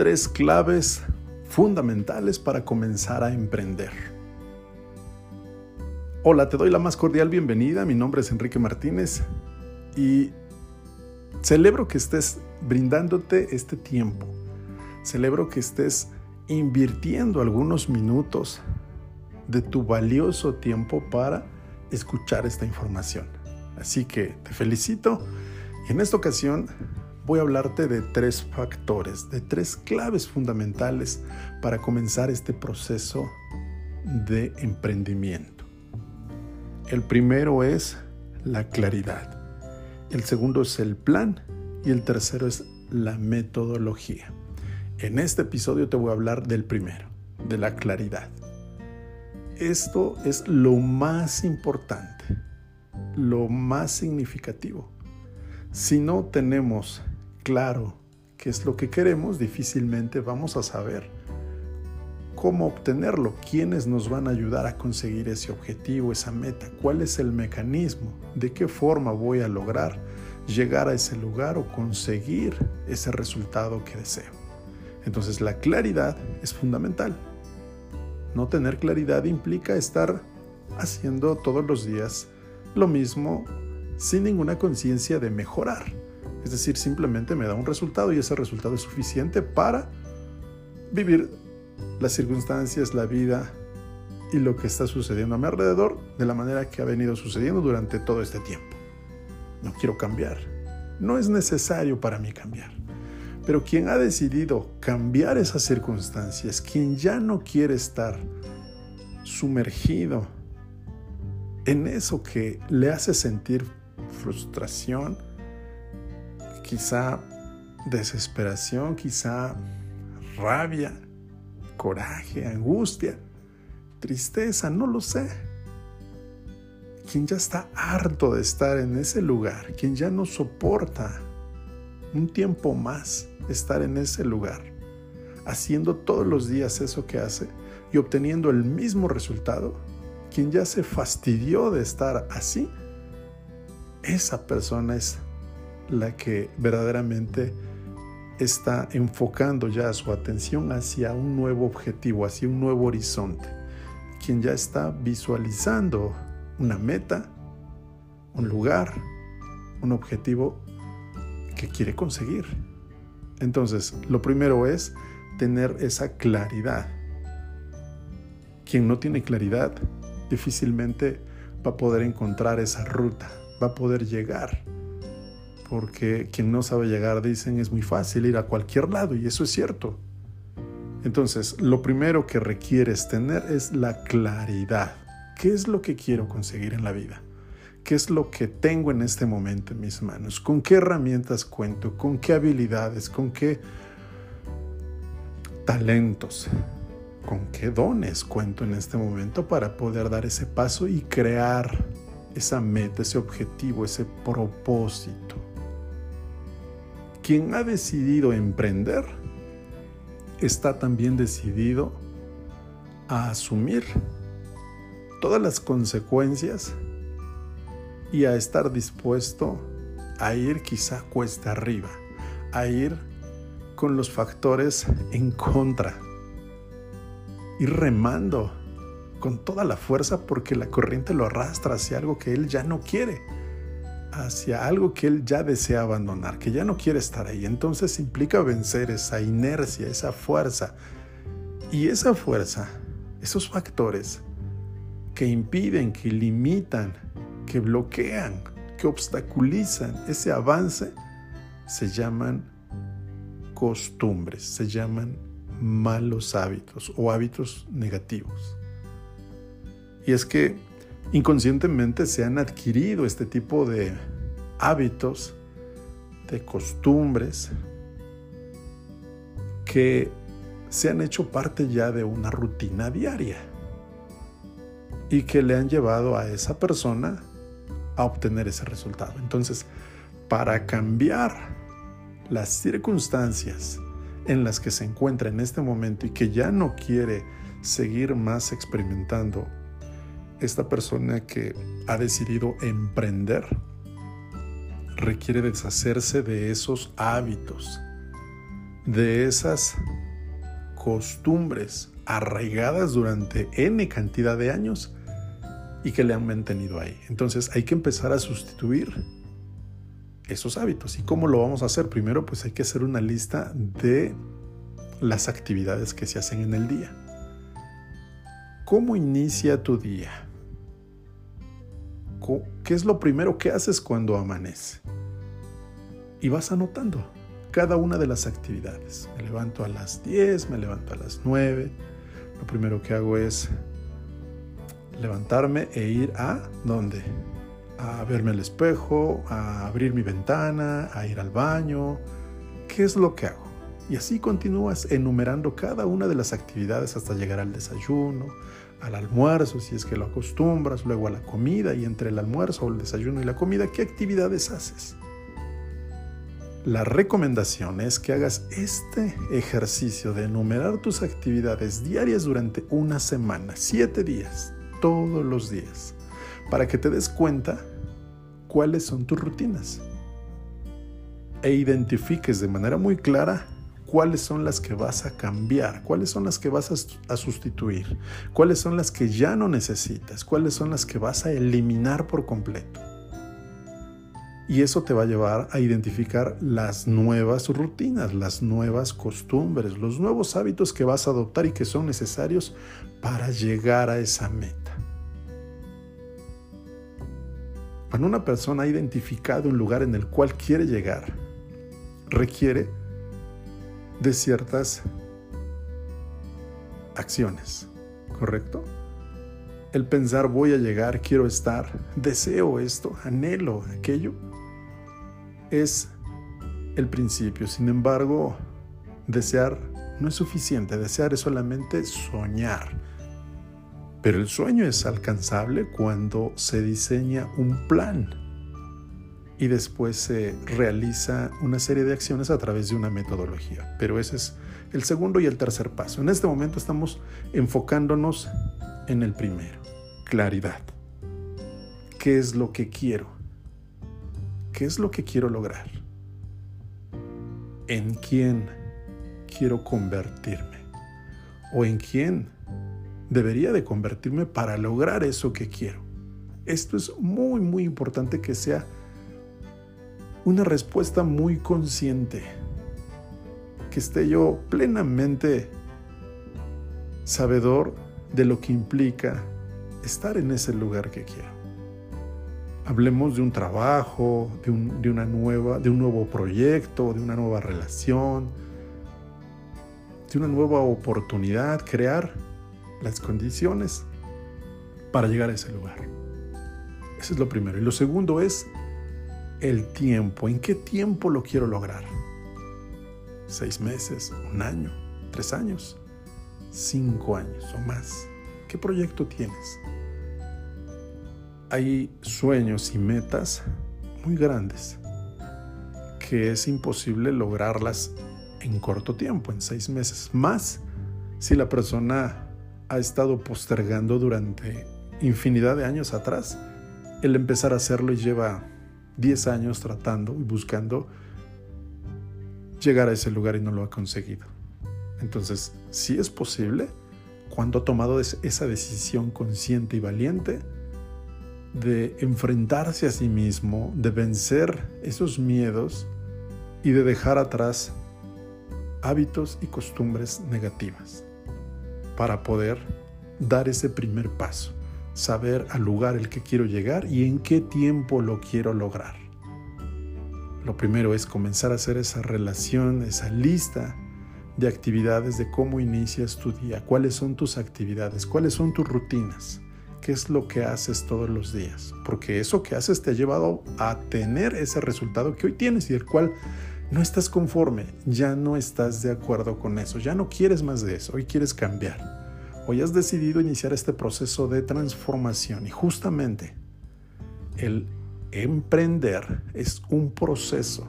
tres claves fundamentales para comenzar a emprender. Hola, te doy la más cordial bienvenida. Mi nombre es Enrique Martínez y celebro que estés brindándote este tiempo. Celebro que estés invirtiendo algunos minutos de tu valioso tiempo para escuchar esta información. Así que te felicito. Y en esta ocasión voy a hablarte de tres factores, de tres claves fundamentales para comenzar este proceso de emprendimiento. El primero es la claridad. El segundo es el plan y el tercero es la metodología. En este episodio te voy a hablar del primero, de la claridad. Esto es lo más importante, lo más significativo. Si no tenemos claro qué es lo que queremos, difícilmente vamos a saber cómo obtenerlo, quiénes nos van a ayudar a conseguir ese objetivo, esa meta, cuál es el mecanismo, de qué forma voy a lograr llegar a ese lugar o conseguir ese resultado que deseo. Entonces la claridad es fundamental. No tener claridad implica estar haciendo todos los días lo mismo sin ninguna conciencia de mejorar. Es decir, simplemente me da un resultado y ese resultado es suficiente para vivir las circunstancias, la vida y lo que está sucediendo a mi alrededor de la manera que ha venido sucediendo durante todo este tiempo. No quiero cambiar. No es necesario para mí cambiar. Pero quien ha decidido cambiar esas circunstancias, quien ya no quiere estar sumergido en eso que le hace sentir frustración, quizá desesperación, quizá rabia, coraje, angustia, tristeza, no lo sé. Quien ya está harto de estar en ese lugar, quien ya no soporta un tiempo más estar en ese lugar, haciendo todos los días eso que hace y obteniendo el mismo resultado, quien ya se fastidió de estar así, esa persona es la que verdaderamente está enfocando ya su atención hacia un nuevo objetivo, hacia un nuevo horizonte, quien ya está visualizando una meta, un lugar, un objetivo que quiere conseguir. Entonces, lo primero es tener esa claridad. Quien no tiene claridad difícilmente va a poder encontrar esa ruta, va a poder llegar. Porque quien no sabe llegar, dicen, es muy fácil ir a cualquier lado y eso es cierto. Entonces, lo primero que requieres tener es la claridad. ¿Qué es lo que quiero conseguir en la vida? ¿Qué es lo que tengo en este momento en mis manos? ¿Con qué herramientas cuento? ¿Con qué habilidades? ¿Con qué talentos? ¿Con qué dones cuento en este momento para poder dar ese paso y crear esa meta, ese objetivo, ese propósito? Quien ha decidido emprender está también decidido a asumir todas las consecuencias y a estar dispuesto a ir quizá cuesta arriba, a ir con los factores en contra, ir remando con toda la fuerza porque la corriente lo arrastra hacia algo que él ya no quiere, hacia algo que él ya desea abandonar, que ya no quiere estar ahí. Entonces implica vencer esa inercia, esa fuerza. Y esa fuerza, esos factores que impiden, que limitan que bloquean, que obstaculizan ese avance, se llaman costumbres, se llaman malos hábitos o hábitos negativos. Y es que inconscientemente se han adquirido este tipo de hábitos, de costumbres, que se han hecho parte ya de una rutina diaria y que le han llevado a esa persona a obtener ese resultado. Entonces, para cambiar las circunstancias en las que se encuentra en este momento y que ya no quiere seguir más experimentando, esta persona que ha decidido emprender requiere deshacerse de esos hábitos, de esas costumbres arraigadas durante N cantidad de años y que le han mantenido ahí. Entonces hay que empezar a sustituir esos hábitos. ¿Y cómo lo vamos a hacer? Primero pues hay que hacer una lista de las actividades que se hacen en el día. ¿Cómo inicia tu día? ¿Qué es lo primero que haces cuando amanece? Y vas anotando cada una de las actividades. Me levanto a las 10, me levanto a las 9. Lo primero que hago es levantarme e ir a dónde? A verme al espejo, a abrir mi ventana, a ir al baño. ¿Qué es lo que hago? Y así continúas enumerando cada una de las actividades hasta llegar al desayuno, al almuerzo, si es que lo acostumbras, luego a la comida y entre el almuerzo, el desayuno y la comida, ¿qué actividades haces? La recomendación es que hagas este ejercicio de enumerar tus actividades diarias durante una semana, siete días, todos los días, para que te des cuenta cuáles son tus rutinas e identifiques de manera muy clara cuáles son las que vas a cambiar, cuáles son las que vas a, sustituir, cuáles son las que ya no necesitas, cuáles son las que vas a eliminar por completo. Y eso te va a llevar a identificar las nuevas rutinas, las nuevas costumbres, los nuevos hábitos que vas a adoptar y que son necesarios para llegar a esa meta. Cuando una persona ha identificado un lugar en el cual quiere llegar, requiere de ciertas acciones, ¿correcto? El pensar voy a llegar, quiero estar, deseo esto, anhelo aquello, es el principio. Sin embargo, desear no es suficiente, desear es solamente soñar. Pero el sueño es alcanzable cuando se diseña un plan y después se realiza una serie de acciones a través de una metodología. Pero ese es el segundo y el tercer paso. En este momento estamos enfocándonos en el primero, claridad. ¿Qué es lo que quiero? ¿Qué es lo que quiero lograr? ¿En quién quiero convertirme? ¿O en quién debería de convertirme para lograr eso que quiero? Esto es muy, muy importante que sea una respuesta muy consciente, que esté yo plenamente sabedor de lo que implica estar en ese lugar que quiero. Hablemos de un trabajo, de un, una nueva, de un nuevo proyecto, de una nueva relación, de una nueva oportunidad, crear las condiciones para llegar a ese lugar. Eso es lo primero. Y lo segundo es el tiempo. ¿En qué tiempo lo quiero lograr? ¿Seis meses? ¿Un año? ¿Tres años? ¿Cinco años o más? ¿Qué proyecto tienes? Hay sueños y metas muy grandes que es imposible lograrlas en corto tiempo, en seis meses. Más si la persona ha estado postergando durante infinidad de años atrás el empezar a hacerlo lleva 10 años tratando y buscando llegar a ese lugar y no lo ha conseguido. Entonces, si es posible, cuando ha tomado esa decisión consciente y valiente de enfrentarse a sí mismo, de vencer esos miedos y de dejar atrás hábitos y costumbres negativas para poder dar ese primer paso saber al lugar el que quiero llegar y en qué tiempo lo quiero lograr. Lo primero es comenzar a hacer esa relación, esa lista de actividades de cómo inicias tu día, cuáles son tus actividades, cuáles son tus rutinas, qué es lo que haces todos los días, porque eso que haces te ha llevado a tener ese resultado que hoy tienes y el cual no estás conforme, ya no estás de acuerdo con eso, ya no quieres más de eso, hoy quieres cambiar. Hoy has decidido iniciar este proceso de transformación y justamente el emprender es un proceso,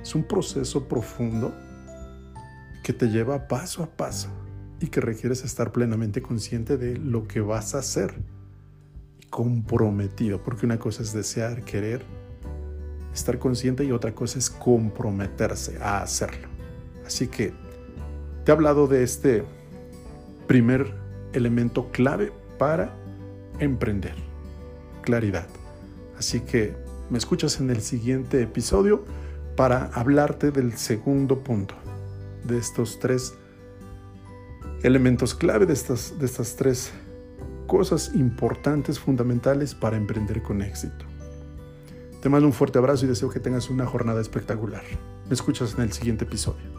es un proceso profundo que te lleva paso a paso y que requieres estar plenamente consciente de lo que vas a hacer y comprometido, porque una cosa es desear, querer, estar consciente y otra cosa es comprometerse a hacerlo. Así que te he hablado de este primer elemento clave para emprender, claridad. Así que me escuchas en el siguiente episodio para hablarte del segundo punto, de estos tres elementos clave, de estas, de estas tres cosas importantes, fundamentales para emprender con éxito. Te mando un fuerte abrazo y deseo que tengas una jornada espectacular. Me escuchas en el siguiente episodio.